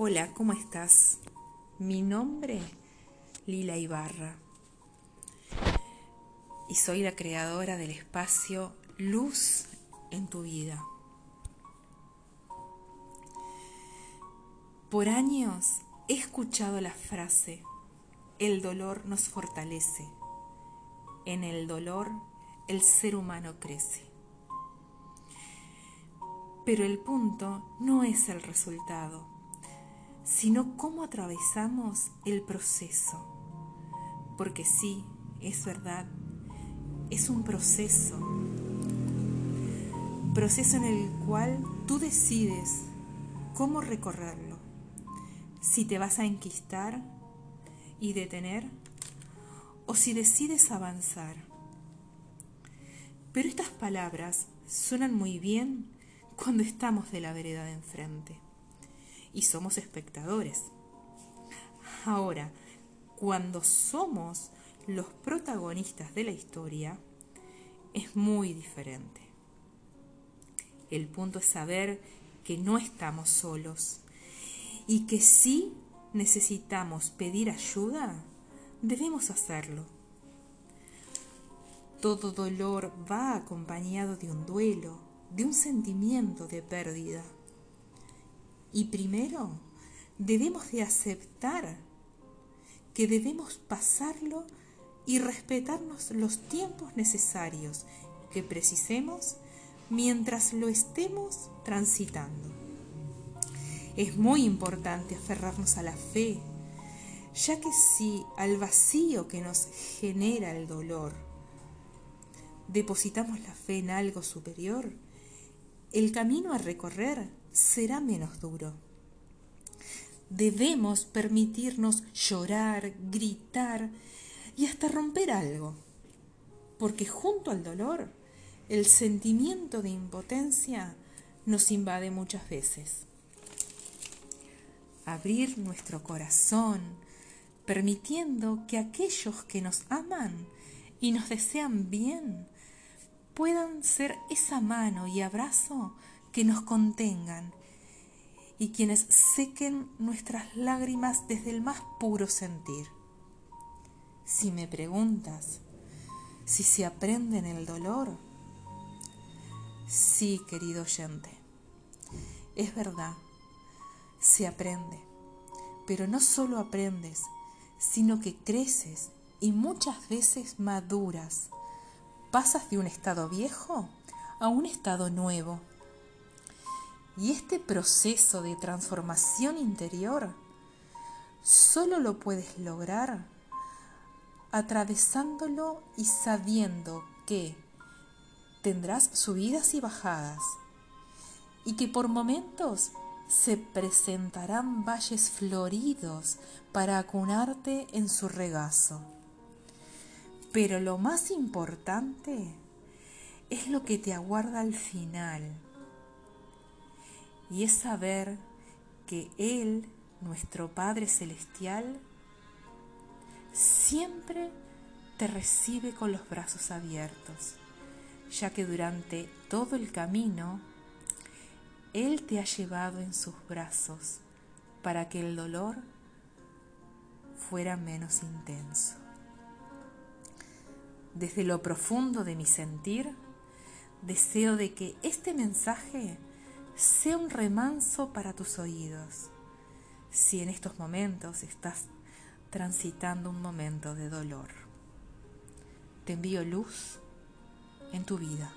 Hola, ¿cómo estás? Mi nombre, Lila Ibarra, y soy la creadora del espacio Luz en tu vida. Por años he escuchado la frase, el dolor nos fortalece, en el dolor el ser humano crece. Pero el punto no es el resultado sino cómo atravesamos el proceso. Porque sí, es verdad, es un proceso. Proceso en el cual tú decides cómo recorrerlo. Si te vas a enquistar y detener o si decides avanzar. Pero estas palabras suenan muy bien cuando estamos de la vereda de enfrente y somos espectadores. Ahora, cuando somos los protagonistas de la historia, es muy diferente. El punto es saber que no estamos solos y que si necesitamos pedir ayuda, debemos hacerlo. Todo dolor va acompañado de un duelo, de un sentimiento de pérdida. Y primero debemos de aceptar que debemos pasarlo y respetarnos los tiempos necesarios que precisemos mientras lo estemos transitando. Es muy importante aferrarnos a la fe, ya que si al vacío que nos genera el dolor depositamos la fe en algo superior, el camino a recorrer será menos duro. Debemos permitirnos llorar, gritar y hasta romper algo, porque junto al dolor, el sentimiento de impotencia nos invade muchas veces. Abrir nuestro corazón, permitiendo que aquellos que nos aman y nos desean bien puedan ser esa mano y abrazo que nos contengan y quienes sequen nuestras lágrimas desde el más puro sentir. Si me preguntas si se aprende en el dolor, sí, querido oyente, es verdad, se aprende, pero no solo aprendes, sino que creces y muchas veces maduras. Pasas de un estado viejo a un estado nuevo y este proceso de transformación interior solo lo puedes lograr atravesándolo y sabiendo que tendrás subidas y bajadas y que por momentos se presentarán valles floridos para acunarte en su regazo. Pero lo más importante es lo que te aguarda al final y es saber que Él, nuestro Padre Celestial, siempre te recibe con los brazos abiertos, ya que durante todo el camino Él te ha llevado en sus brazos para que el dolor fuera menos intenso. Desde lo profundo de mi sentir, deseo de que este mensaje sea un remanso para tus oídos si en estos momentos estás transitando un momento de dolor. Te envío luz en tu vida.